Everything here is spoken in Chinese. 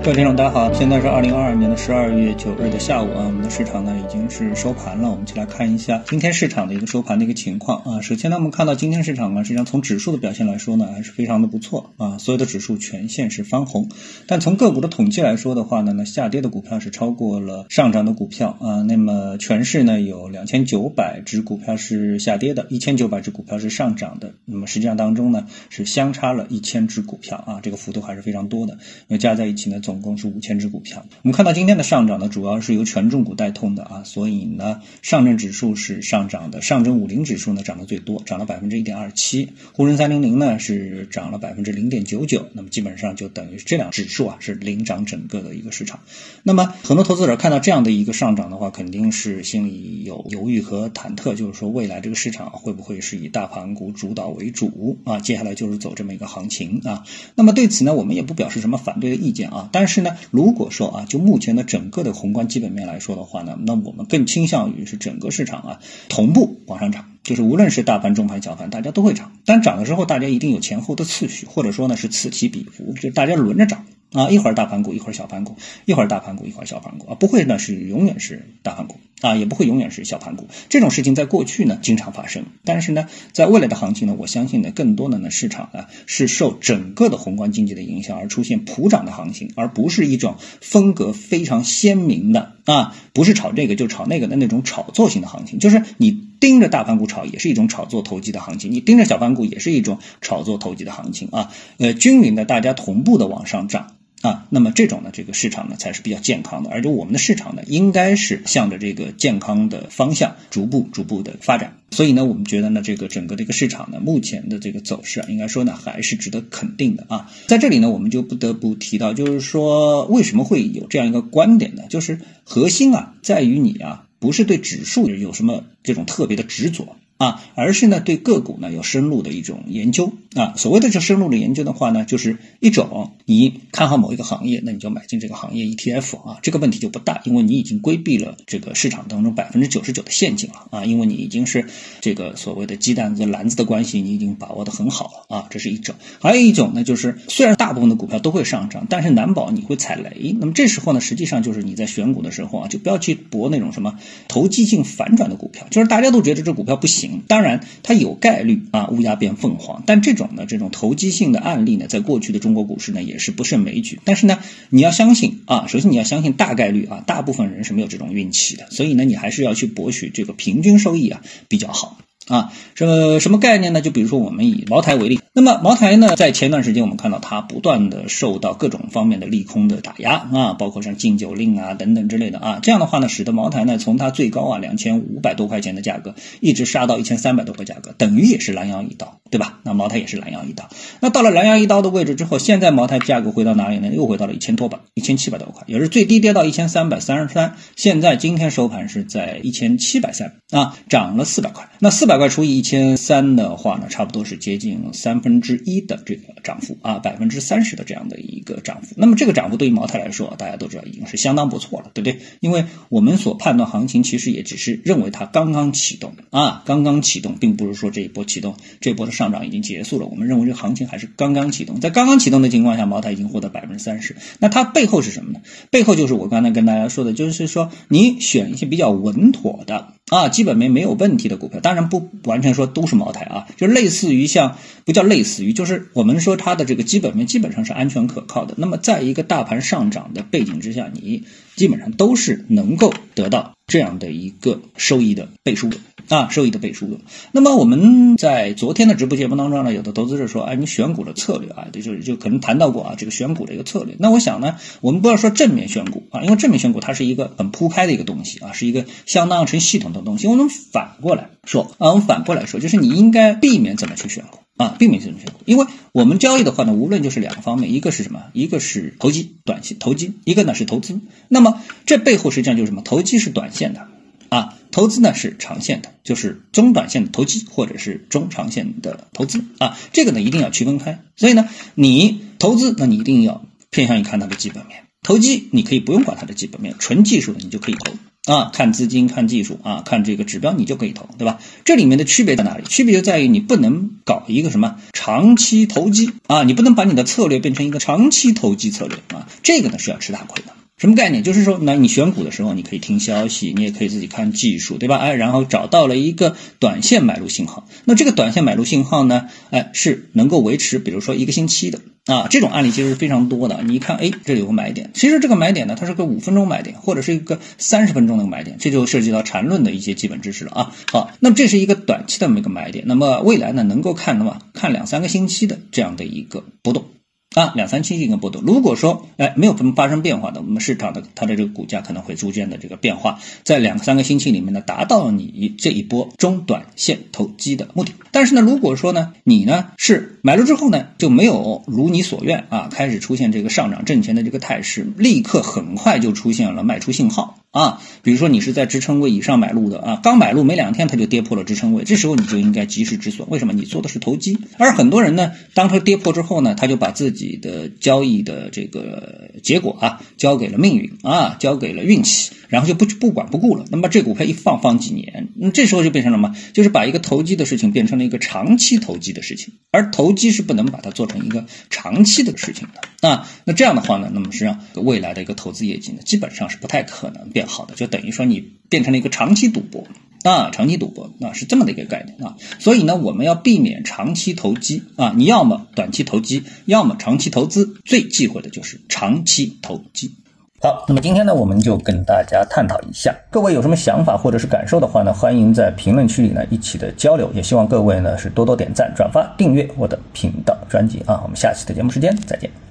各位听众，大家好，现在是二零二二年的十二月九日的下午啊，我们的市场呢已经是收盘了，我们一起来看一下今天市场的一个收盘的一个情况啊。首先呢，我们看到今天市场呢，实际上从指数的表现来说呢，还是非常的不错啊，所有的指数全线是翻红。但从个股的统计来说的话呢，那下跌的股票是超过了上涨的股票啊。那么全市呢有两千九百只股票是下跌的，一千九百只股票是上涨的。那么实际上当中呢是相差了一千只股票啊，这个幅度还是非常多的，因为加在一起呢总。共是五千只股票。我们看到今天的上涨呢，主要是由权重股带动的啊，所以呢，上证指数是上涨的，上证五零指数呢涨得最多，涨了百分之一点二七，沪深三零零呢是涨了百分之零点九九，那么基本上就等于这两指数啊是领涨整个的一个市场。那么很多投资者看到这样的一个上涨的话，肯定是心里有犹豫和忐忑，就是说未来这个市场会不会是以大盘股主导为主啊？接下来就是走这么一个行情啊？那么对此呢，我们也不表示什么反对的意见啊，但是。呢，如果说啊，就目前的整个的宏观基本面来说的话呢，那我们更倾向于是整个市场啊同步往上涨，就是无论是大盘、中盘、小盘，大家都会涨。但涨的时候，大家一定有前后的次序，或者说呢是此起彼伏，就大家轮着涨。啊，一会儿大盘股，一会儿小盘股，一会儿大盘股，一会儿小盘股啊，不会呢是永远是大盘股啊，也不会永远是小盘股。这种事情在过去呢经常发生，但是呢，在未来的行情呢，我相信呢，更多的呢市场呢是受整个的宏观经济的影响而出现普涨的行情，而不是一种风格非常鲜明的啊，不是炒这个就炒那个的那种炒作型的行情。就是你盯着大盘股炒，也是一种炒作投机的行情；你盯着小盘股，也是一种炒作投机的行情啊。呃，均匀的大家同步的往上涨。啊，那么这种呢，这个市场呢才是比较健康的，而且我们的市场呢，应该是向着这个健康的方向逐步逐步的发展。所以呢，我们觉得呢，这个整个的一个市场呢，目前的这个走势啊，应该说呢，还是值得肯定的啊。在这里呢，我们就不得不提到，就是说为什么会有这样一个观点呢？就是核心啊，在于你啊，不是对指数有什么这种特别的执着。啊，而是呢对个股呢有深入的一种研究啊。所谓的这深入的研究的话呢，就是一种你看好某一个行业，那你就买进这个行业 ETF 啊，这个问题就不大，因为你已经规避了这个市场当中百分之九十九的陷阱了啊，因为你已经是这个所谓的鸡蛋跟篮子的关系，你已经把握的很好了啊，这是一种。还有一种呢，就是虽然大部分的股票都会上涨，但是难保你会踩雷。那么这时候呢，实际上就是你在选股的时候啊，就不要去博那种什么投机性反转的股票，就是大家都觉得这股票不行。当然，它有概率啊，乌鸦变凤凰。但这种呢，这种投机性的案例呢，在过去的中国股市呢，也是不胜枚举。但是呢，你要相信啊，首先你要相信大概率啊，大部分人是没有这种运气的。所以呢，你还是要去博取这个平均收益啊，比较好。啊，什么什么概念呢？就比如说我们以茅台为例，那么茅台呢，在前段时间我们看到它不断的受到各种方面的利空的打压啊，包括像禁酒令啊等等之类的啊，这样的话呢，使得茅台呢从它最高啊两千五百多块钱的价格，一直杀到一千三百多块价格，等于也是拦腰一刀，对吧？那茅台也是拦腰一刀。那到了拦腰一刀的位置之后，现在茅台价格回到哪里呢？又回到了一千多吧，一千七百多块，也是最低跌到一千三百三十三，现在今天收盘是在一千七百三啊，涨了四百块。那四百。块除以一千三的话呢，差不多是接近三分之一的这个涨幅啊，百分之三十的这样的一个涨幅。那么这个涨幅对于茅台来说，大家都知道已经是相当不错了，对不对？因为我们所判断行情其实也只是认为它刚刚启动啊，刚刚启动，并不是说这一波启动，这一波的上涨已经结束了。我们认为这个行情还是刚刚启动，在刚刚启动的情况下，茅台已经获得百分之三十。那它背后是什么呢？背后就是我刚才跟大家说的，就是说你选一些比较稳妥的。啊，基本面没有问题的股票，当然不完全说都是茅台啊，就类似于像不叫类似于，就是我们说它的这个基本面基本上是安全可靠的。那么在一个大盘上涨的背景之下，你基本上都是能够得到这样的一个收益的倍数的。啊，收益的背书的。那么我们在昨天的直播节目当中呢，有的投资者说，哎，你选股的策略啊，就就可能谈到过啊，这个选股的一个策略。那我想呢，我们不要说正面选股啊，因为正面选股它是一个很铺开的一个东西啊，是一个相当成系统的东西。我们反过来说啊，我们反过来说，就是你应该避免怎么去选股啊，避免怎么选股，因为我们交易的话呢，无论就是两个方面，一个是什么？一个是投机短线投机，一个呢是投资。那么这背后实际上就是什么？投机是短线的。投资呢是长线的，就是中短线的投机或者是中长线的投资啊，这个呢一定要区分开。所以呢，你投资，那你一定要偏向于看它的基本面；投机，你可以不用管它的基本面，纯技术的你就可以投啊，看资金、看技术啊，看这个指标，你就可以投，对吧？这里面的区别在哪里？区别就在于你不能搞一个什么长期投机啊，你不能把你的策略变成一个长期投机策略啊，这个呢是要吃大亏的。什么概念？就是说，那你选股的时候，你可以听消息，你也可以自己看技术，对吧？哎，然后找到了一个短线买入信号。那这个短线买入信号呢，哎，是能够维持，比如说一个星期的啊。这种案例其实是非常多的。你一看，哎，这里有个买点，其实这个买点呢，它是个五分钟买点，或者是一个三十分钟的买点，这就涉及到缠论的一些基本知识了啊。好，那么这是一个短期的这么一个买点，那么未来呢，能够看的嘛，看两三个星期的这样的一个波动。啊，两三期一个波动。如果说，哎，没有什么发生变化的，我们市场的它的这个股价可能会逐渐的这个变化，在两三个星期里面呢，达到你这一波中短线投机的目的。但是呢，如果说呢，你呢是买入之后呢，就没有如你所愿啊，开始出现这个上涨挣钱的这个态势，立刻很快就出现了卖出信号。啊，比如说你是在支撑位以上买入的啊，刚买入没两天它就跌破了支撑位，这时候你就应该及时止损。为什么？你做的是投机。而很多人呢，当它跌破之后呢，他就把自己己的交易的这个结果啊，交给了命运啊，交给了运气，然后就不不管不顾了。那么这股票一放放几年，那这时候就变成了什么？就是把一个投机的事情变成了一个长期投机的事情。而投机是不能把它做成一个长期的事情的啊。那这样的话呢，那么实际上未来的一个投资业绩呢，基本上是不太可能。变好的，就等于说你变成了一个长期赌博啊，长期赌博啊是这么的一个概念啊，所以呢，我们要避免长期投机啊，你要么短期投机，要么长期投资，最忌讳的就是长期投机。好，那么今天呢，我们就跟大家探讨一下，各位有什么想法或者是感受的话呢，欢迎在评论区里呢一起的交流，也希望各位呢是多多点赞、转发、订阅我的频道专辑啊，我们下期的节目时间再见。